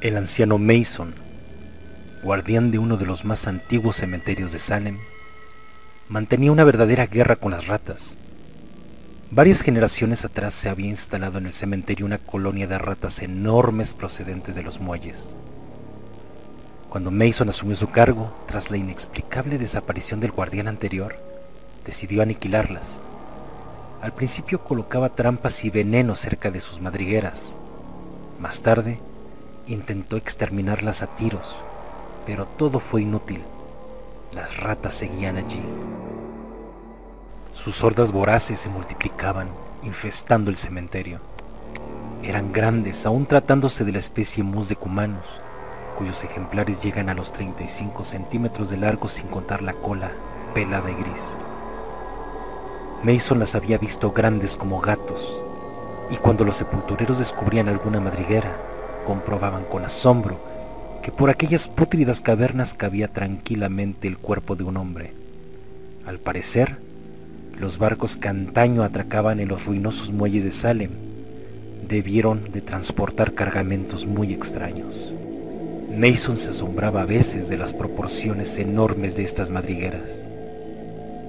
El anciano Mason, guardián de uno de los más antiguos cementerios de Salem, mantenía una verdadera guerra con las ratas. Varias generaciones atrás se había instalado en el cementerio una colonia de ratas enormes procedentes de los muelles. Cuando Mason asumió su cargo, tras la inexplicable desaparición del guardián anterior, decidió aniquilarlas. Al principio colocaba trampas y veneno cerca de sus madrigueras. Más tarde, Intentó exterminarlas a tiros, pero todo fue inútil. Las ratas seguían allí. Sus hordas voraces se multiplicaban, infestando el cementerio. Eran grandes, aún tratándose de la especie mus de cumanos, cuyos ejemplares llegan a los 35 centímetros de largo sin contar la cola pelada y gris. Mason las había visto grandes como gatos, y cuando los sepultureros descubrían alguna madriguera, comprobaban con asombro que por aquellas pútridas cavernas cabía tranquilamente el cuerpo de un hombre. Al parecer, los barcos que antaño atracaban en los ruinosos muelles de Salem debieron de transportar cargamentos muy extraños. Mason se asombraba a veces de las proporciones enormes de estas madrigueras.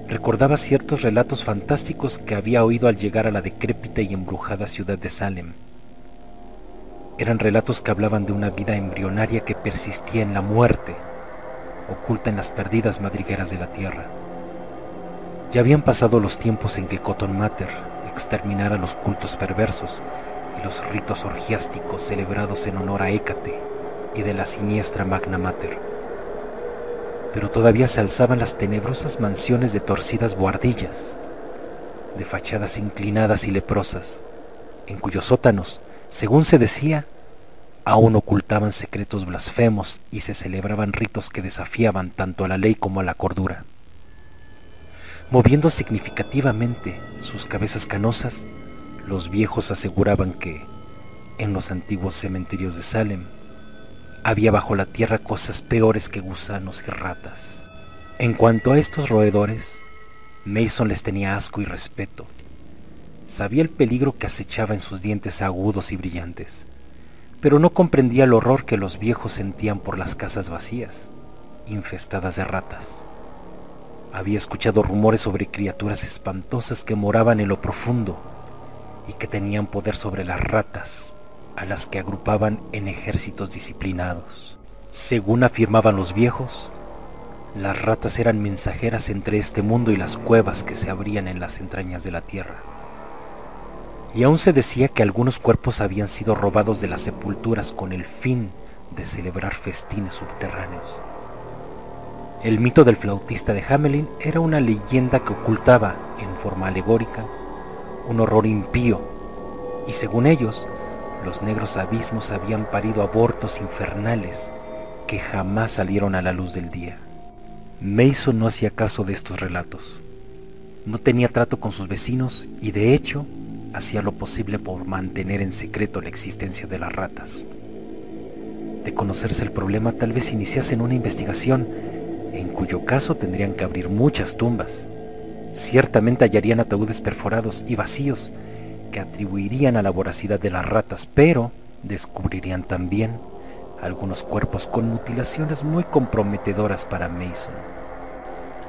Recordaba ciertos relatos fantásticos que había oído al llegar a la decrépita y embrujada ciudad de Salem eran relatos que hablaban de una vida embrionaria que persistía en la muerte, oculta en las perdidas madrigueras de la tierra. Ya habían pasado los tiempos en que Cotton Mater exterminara los cultos perversos y los ritos orgiásticos celebrados en honor a Hécate y de la siniestra Magna Mater. Pero todavía se alzaban las tenebrosas mansiones de torcidas buhardillas, de fachadas inclinadas y leprosas, en cuyos sótanos según se decía, aún ocultaban secretos blasfemos y se celebraban ritos que desafiaban tanto a la ley como a la cordura. Moviendo significativamente sus cabezas canosas, los viejos aseguraban que, en los antiguos cementerios de Salem, había bajo la tierra cosas peores que gusanos y ratas. En cuanto a estos roedores, Mason les tenía asco y respeto, Sabía el peligro que acechaba en sus dientes agudos y brillantes, pero no comprendía el horror que los viejos sentían por las casas vacías, infestadas de ratas. Había escuchado rumores sobre criaturas espantosas que moraban en lo profundo y que tenían poder sobre las ratas, a las que agrupaban en ejércitos disciplinados. Según afirmaban los viejos, las ratas eran mensajeras entre este mundo y las cuevas que se abrían en las entrañas de la tierra y aún se decía que algunos cuerpos habían sido robados de las sepulturas con el fin de celebrar festines subterráneos. El mito del flautista de Hamelin era una leyenda que ocultaba, en forma alegórica, un horror impío, y según ellos, los negros abismos habían parido abortos infernales que jamás salieron a la luz del día. Mason no hacía caso de estos relatos. No tenía trato con sus vecinos y de hecho hacía lo posible por mantener en secreto la existencia de las ratas. De conocerse el problema, tal vez iniciasen una investigación, en cuyo caso tendrían que abrir muchas tumbas. Ciertamente hallarían ataúdes perforados y vacíos que atribuirían a la voracidad de las ratas, pero descubrirían también algunos cuerpos con mutilaciones muy comprometedoras para Mason.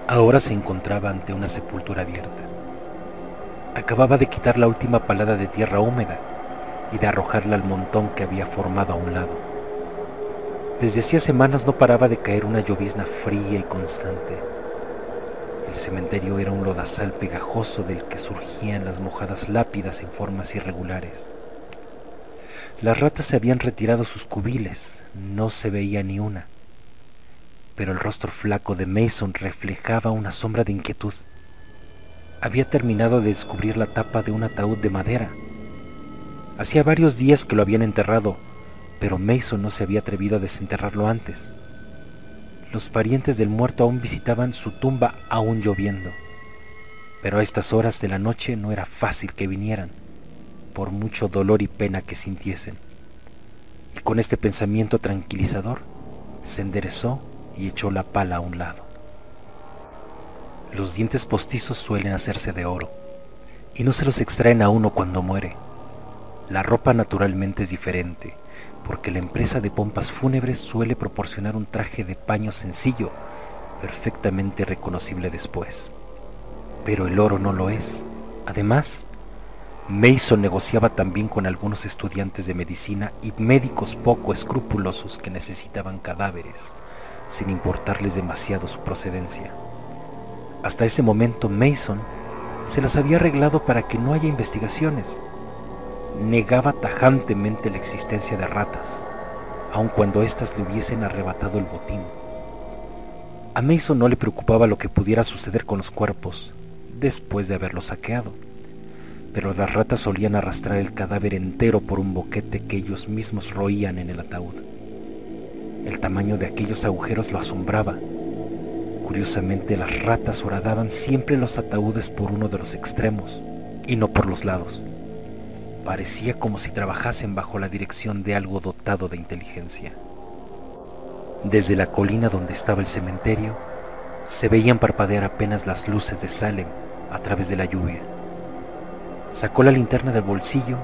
Ahora se encontraba ante una sepultura abierta Acababa de quitar la última palada de tierra húmeda y de arrojarla al montón que había formado a un lado. Desde hacía semanas no paraba de caer una llovizna fría y constante. El cementerio era un lodazal pegajoso del que surgían las mojadas lápidas en formas irregulares. Las ratas se habían retirado sus cubiles, no se veía ni una, pero el rostro flaco de Mason reflejaba una sombra de inquietud había terminado de descubrir la tapa de un ataúd de madera. Hacía varios días que lo habían enterrado, pero Mason no se había atrevido a desenterrarlo antes. Los parientes del muerto aún visitaban su tumba aún lloviendo, pero a estas horas de la noche no era fácil que vinieran, por mucho dolor y pena que sintiesen. Y con este pensamiento tranquilizador, se enderezó y echó la pala a un lado. Los dientes postizos suelen hacerse de oro, y no se los extraen a uno cuando muere. La ropa naturalmente es diferente, porque la empresa de pompas fúnebres suele proporcionar un traje de paño sencillo, perfectamente reconocible después. Pero el oro no lo es. Además, Mason negociaba también con algunos estudiantes de medicina y médicos poco escrupulosos que necesitaban cadáveres, sin importarles demasiado su procedencia. Hasta ese momento Mason se las había arreglado para que no haya investigaciones. Negaba tajantemente la existencia de ratas, aun cuando éstas le hubiesen arrebatado el botín. A Mason no le preocupaba lo que pudiera suceder con los cuerpos después de haberlos saqueado pero las ratas solían arrastrar el cadáver entero por un boquete que ellos mismos roían en el ataúd. El tamaño de aquellos agujeros lo asombraba. Curiosamente, las ratas horadaban siempre los ataúdes por uno de los extremos y no por los lados. Parecía como si trabajasen bajo la dirección de algo dotado de inteligencia. Desde la colina donde estaba el cementerio, se veían parpadear apenas las luces de Salem a través de la lluvia. Sacó la linterna del bolsillo,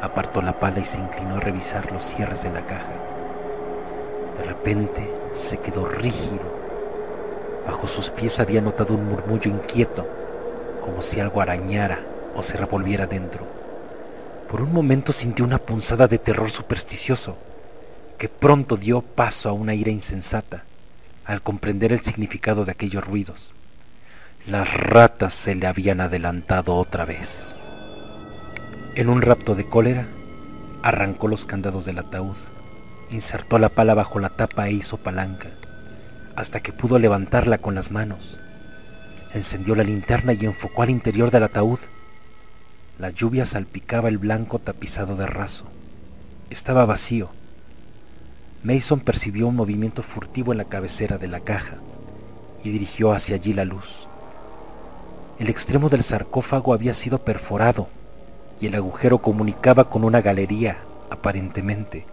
apartó la pala y se inclinó a revisar los cierres de la caja. De repente se quedó rígido. Bajo sus pies había notado un murmullo inquieto, como si algo arañara o se revolviera dentro. Por un momento sintió una punzada de terror supersticioso, que pronto dio paso a una ira insensata al comprender el significado de aquellos ruidos. Las ratas se le habían adelantado otra vez. En un rapto de cólera, arrancó los candados del ataúd, insertó la pala bajo la tapa e hizo palanca, hasta que pudo levantarla con las manos. Encendió la linterna y enfocó al interior del ataúd. La lluvia salpicaba el blanco tapizado de raso. Estaba vacío. Mason percibió un movimiento furtivo en la cabecera de la caja y dirigió hacia allí la luz. El extremo del sarcófago había sido perforado y el agujero comunicaba con una galería, aparentemente,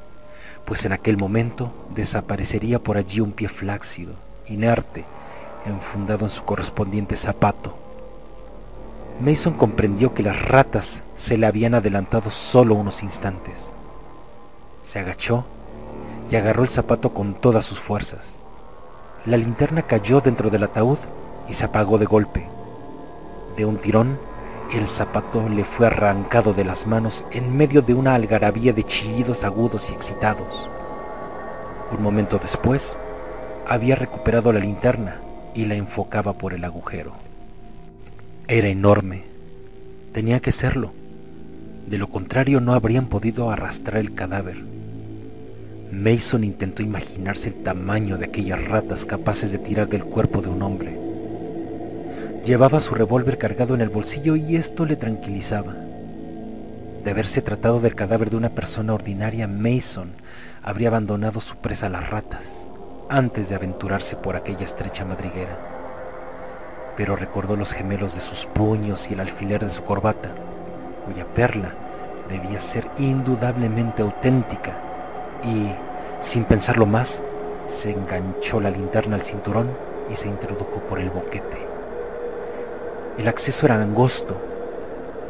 pues en aquel momento desaparecería por allí un pie flácido, inerte, enfundado en su correspondiente zapato. Mason comprendió que las ratas se le habían adelantado solo unos instantes. Se agachó y agarró el zapato con todas sus fuerzas. La linterna cayó dentro del ataúd y se apagó de golpe. De un tirón, el zapato le fue arrancado de las manos en medio de una algarabía de chillidos agudos y excitados. Un momento después, había recuperado la linterna y la enfocaba por el agujero. Era enorme. Tenía que serlo. De lo contrario no habrían podido arrastrar el cadáver. Mason intentó imaginarse el tamaño de aquellas ratas capaces de tirar del cuerpo de un hombre. Llevaba su revólver cargado en el bolsillo y esto le tranquilizaba. De haberse tratado del cadáver de una persona ordinaria, Mason habría abandonado su presa a las ratas antes de aventurarse por aquella estrecha madriguera. Pero recordó los gemelos de sus puños y el alfiler de su corbata, cuya perla debía ser indudablemente auténtica, y, sin pensarlo más, se enganchó la linterna al cinturón y se introdujo por el boquete. El acceso era angosto.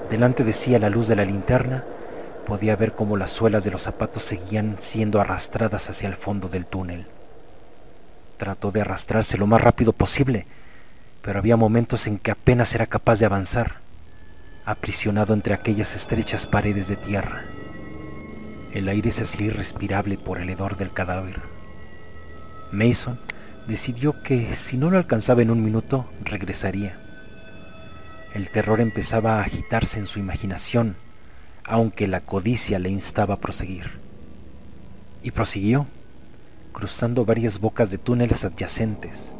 Delante de sí, a la luz de la linterna, podía ver cómo las suelas de los zapatos seguían siendo arrastradas hacia el fondo del túnel. Trató de arrastrarse lo más rápido posible, pero había momentos en que apenas era capaz de avanzar, aprisionado entre aquellas estrechas paredes de tierra. El aire se hacía irrespirable por el hedor del cadáver. Mason decidió que si no lo alcanzaba en un minuto, regresaría. El terror empezaba a agitarse en su imaginación, aunque la codicia le instaba a proseguir. Y prosiguió, cruzando varias bocas de túneles adyacentes.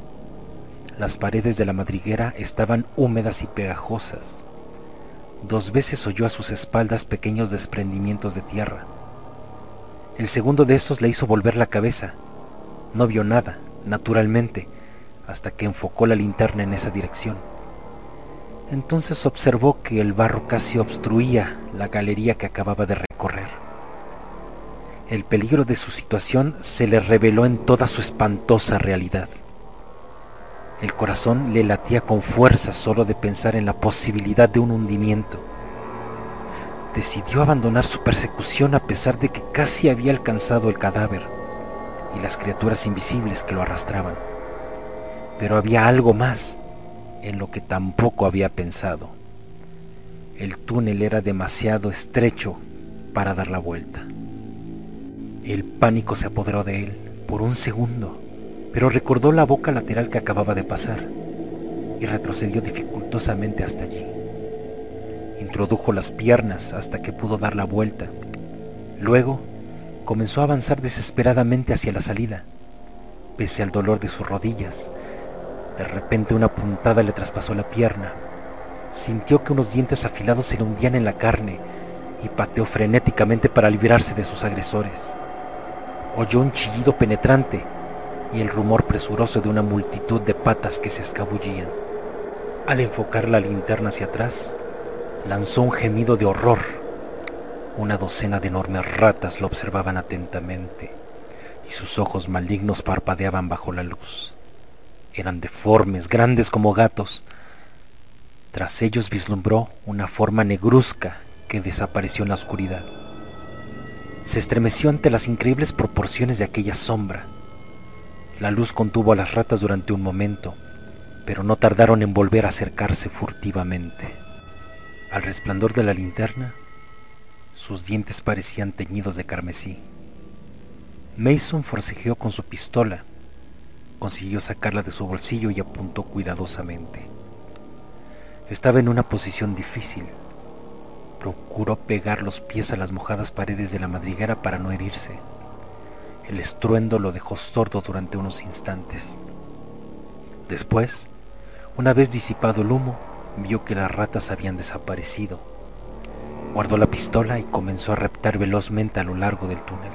Las paredes de la madriguera estaban húmedas y pegajosas. Dos veces oyó a sus espaldas pequeños desprendimientos de tierra. El segundo de estos le hizo volver la cabeza. No vio nada, naturalmente, hasta que enfocó la linterna en esa dirección. Entonces observó que el barro casi obstruía la galería que acababa de recorrer. El peligro de su situación se le reveló en toda su espantosa realidad. El corazón le latía con fuerza solo de pensar en la posibilidad de un hundimiento. decidió abandonar su persecución a pesar de que casi había alcanzado el cadáver y las criaturas invisibles que lo arrastraban. Pero había algo más en lo que tampoco había pensado. El túnel era demasiado estrecho para dar la vuelta. El pánico se apoderó de él por un segundo, pero recordó la boca lateral que acababa de pasar y retrocedió dificultosamente hasta allí. Introdujo las piernas hasta que pudo dar la vuelta. Luego comenzó a avanzar desesperadamente hacia la salida, pese al dolor de sus rodillas. De repente una puntada le traspasó la pierna. Sintió que unos dientes afilados se le hundían en la carne y pateó frenéticamente para librarse de sus agresores. Oyó un chillido penetrante y el rumor presuroso de una multitud de patas que se escabullían. Al enfocar la linterna hacia atrás, lanzó un gemido de horror. Una docena de enormes ratas lo observaban atentamente y sus ojos malignos parpadeaban bajo la luz. Eran deformes, grandes como gatos. Tras ellos vislumbró una forma negruzca que desapareció en la oscuridad. Se estremeció ante las increíbles proporciones de aquella sombra. La luz contuvo a las ratas durante un momento, pero no tardaron en volver a acercarse furtivamente. Al resplandor de la linterna, sus dientes parecían teñidos de carmesí. Mason forcejeó con su pistola, consiguió sacarla de su bolsillo y apuntó cuidadosamente. Estaba en una posición difícil. Procuró pegar los pies a las mojadas paredes de la madriguera para no herirse. El estruendo lo dejó sordo durante unos instantes. Después, una vez disipado el humo, vio que las ratas habían desaparecido. Guardó la pistola y comenzó a reptar velozmente a lo largo del túnel.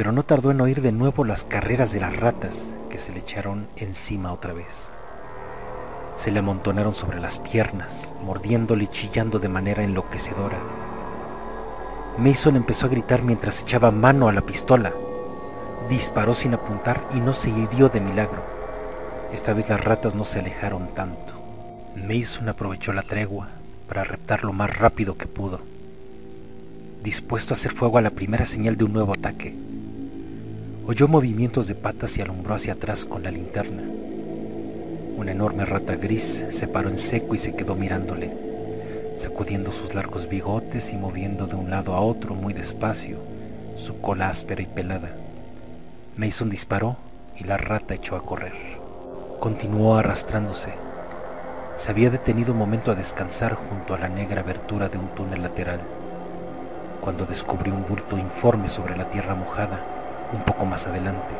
Pero no tardó en oír de nuevo las carreras de las ratas que se le echaron encima otra vez. Se le amontonaron sobre las piernas, mordiéndole y chillando de manera enloquecedora. Mason empezó a gritar mientras echaba mano a la pistola. Disparó sin apuntar y no se hirió de milagro. Esta vez las ratas no se alejaron tanto. Mason aprovechó la tregua para reptar lo más rápido que pudo, dispuesto a hacer fuego a la primera señal de un nuevo ataque. Oyó movimientos de patas y alumbró hacia atrás con la linterna. Una enorme rata gris se paró en seco y se quedó mirándole, sacudiendo sus largos bigotes y moviendo de un lado a otro muy despacio su cola áspera y pelada. Mason disparó y la rata echó a correr. Continuó arrastrándose se había detenido un momento a descansar junto a la negra abertura de un túnel lateral, cuando descubrió un bulto informe sobre la tierra mojada un poco más adelante.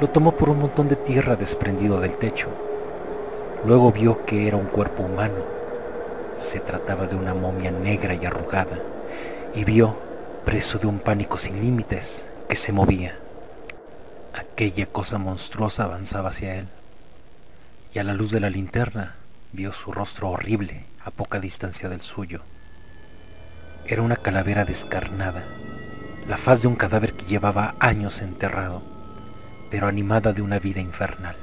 Lo tomó por un montón de tierra desprendido del techo. Luego vio que era un cuerpo humano. Se trataba de una momia negra y arrugada, y vio, preso de un pánico sin límites, que se movía. Aquella cosa monstruosa avanzaba hacia él y a la luz de la linterna vio su rostro horrible a poca distancia del suyo. Era una calavera descarnada, la faz de un cadáver que llevaba años enterrado, pero animada de una vida infernal.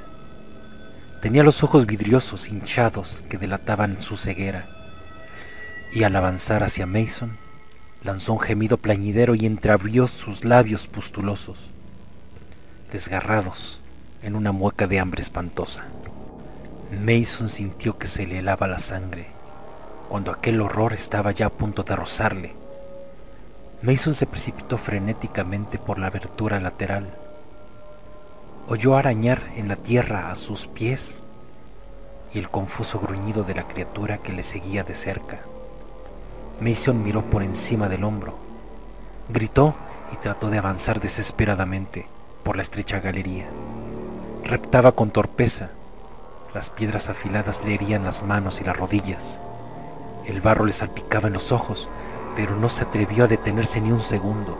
Tenía los ojos vidriosos, hinchados, que delataban su ceguera, y al avanzar hacia Mason, lanzó un gemido plañidero y entreabrió sus labios pustulosos, desgarrados en una mueca de hambre espantosa. Mason sintió que se le helaba la sangre cuando aquel horror estaba ya a punto de rozarle. Mason se precipitó frenéticamente por la abertura lateral. Oyó arañar en la tierra a sus pies y el confuso gruñido de la criatura que le seguía de cerca. Mason miró por encima del hombro, gritó y trató de avanzar desesperadamente por la estrecha galería. Reptaba con torpeza, las piedras afiladas le herían las manos y las rodillas. El barro le salpicaba en los ojos, pero no se atrevió a detenerse ni un segundo.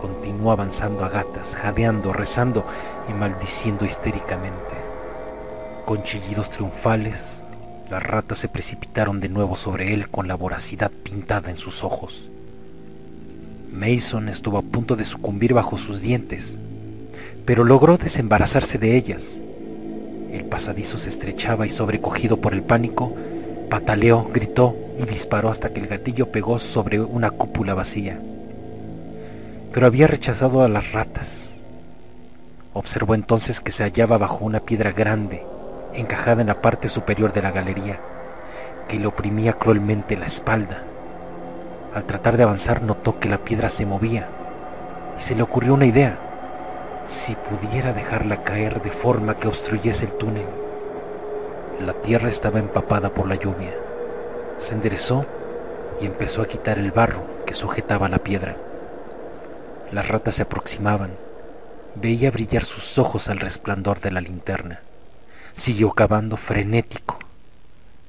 Continuó avanzando a gatas, jadeando, rezando y maldiciendo histéricamente. Con chillidos triunfales, las ratas se precipitaron de nuevo sobre él con la voracidad pintada en sus ojos. Mason estuvo a punto de sucumbir bajo sus dientes, pero logró desembarazarse de ellas el pasadizo se estrechaba y sobrecogido por el pánico, pataleó, gritó y disparó hasta que el gatillo pegó sobre una cúpula vacía. Pero había rechazado a las ratas. Observó entonces que se hallaba bajo una piedra grande, encajada en la parte superior de la galería, que le oprimía cruelmente la espalda. Al tratar de avanzar notó que la piedra se movía y se le ocurrió una idea. Si pudiera dejarla caer de forma que obstruyese el túnel. La tierra estaba empapada por la lluvia. Se enderezó y empezó a quitar el barro que sujetaba la piedra. Las ratas se aproximaban. Veía brillar sus ojos al resplandor de la linterna. Siguió cavando frenético.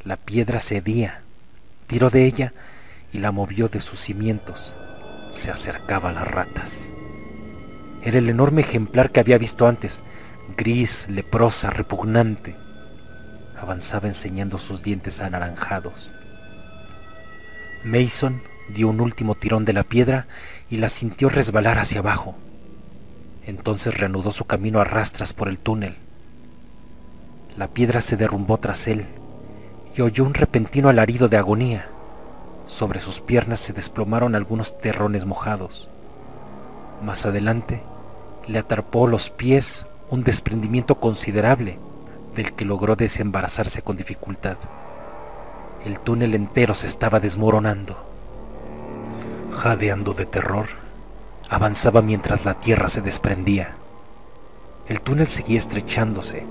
La piedra cedía. Tiró de ella y la movió de sus cimientos. Se acercaba a las ratas. Era el enorme ejemplar que había visto antes, gris, leprosa, repugnante. Avanzaba enseñando sus dientes anaranjados. Mason dio un último tirón de la piedra y la sintió resbalar hacia abajo. Entonces reanudó su camino a rastras por el túnel. La piedra se derrumbó tras él y oyó un repentino alarido de agonía. Sobre sus piernas se desplomaron algunos terrones mojados. Más adelante le atrapó los pies un desprendimiento considerable del que logró desembarazarse con dificultad. El túnel entero se estaba desmoronando. Jadeando de terror, avanzaba mientras la tierra se desprendía. El túnel seguía estrechándose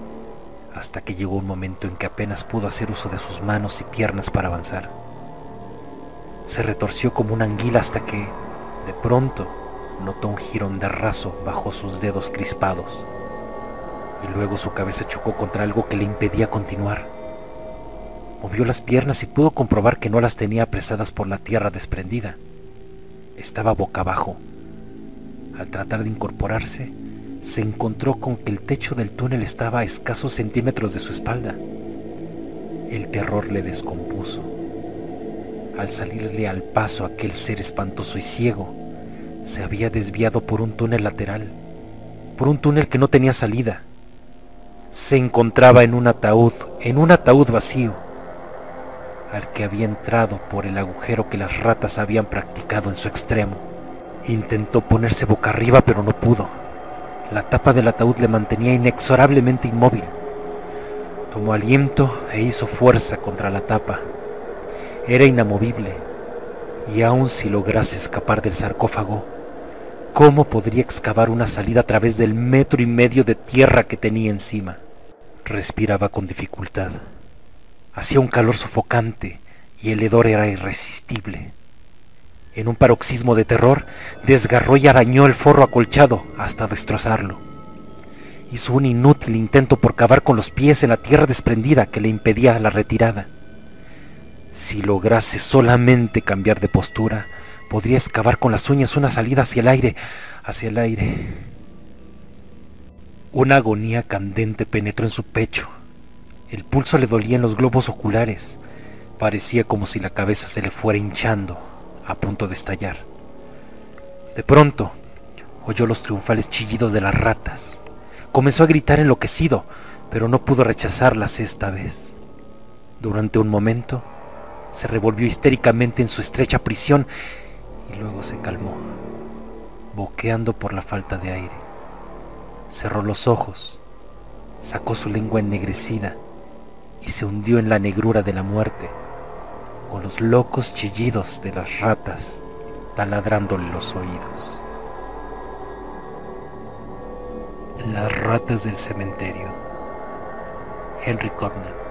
hasta que llegó un momento en que apenas pudo hacer uso de sus manos y piernas para avanzar. Se retorció como una anguila hasta que, de pronto, notó un jirón de raso bajo sus dedos crispados, y luego su cabeza chocó contra algo que le impedía continuar. Movió las piernas y pudo comprobar que no las tenía apresadas por la tierra desprendida. Estaba boca abajo. Al tratar de incorporarse, se encontró con que el techo del túnel estaba a escasos centímetros de su espalda. El terror le descompuso al salirle al paso aquel ser espantoso y ciego, se había desviado por un túnel lateral, por un túnel que no tenía salida. Se encontraba en un ataúd, en un ataúd vacío, al que había entrado por el agujero que las ratas habían practicado en su extremo. Intentó ponerse boca arriba, pero no pudo. La tapa del ataúd le mantenía inexorablemente inmóvil. Tomó aliento e hizo fuerza contra la tapa, era inamovible, y aun si lograse escapar del sarcófago, ¿cómo podría excavar una salida a través del metro y medio de tierra que tenía encima? Respiraba con dificultad. Hacía un calor sofocante y el hedor era irresistible. En un paroxismo de terror, desgarró y arañó el forro acolchado hasta destrozarlo. Hizo un inútil intento por cavar con los pies en la tierra desprendida que le impedía la retirada. Si lograse solamente cambiar de postura, podría excavar con las uñas una salida hacia el aire, hacia el aire. Una agonía candente penetró en su pecho. El pulso le dolía en los globos oculares. Parecía como si la cabeza se le fuera hinchando, a punto de estallar. De pronto, oyó los triunfales chillidos de las ratas. Comenzó a gritar enloquecido, pero no pudo rechazarlas esta vez. Durante un momento, se revolvió histéricamente en su estrecha prisión y luego se calmó, boqueando por la falta de aire. Cerró los ojos, sacó su lengua ennegrecida y se hundió en la negrura de la muerte, con los locos chillidos de las ratas taladrándole los oídos. Las ratas del cementerio. Henry Cobner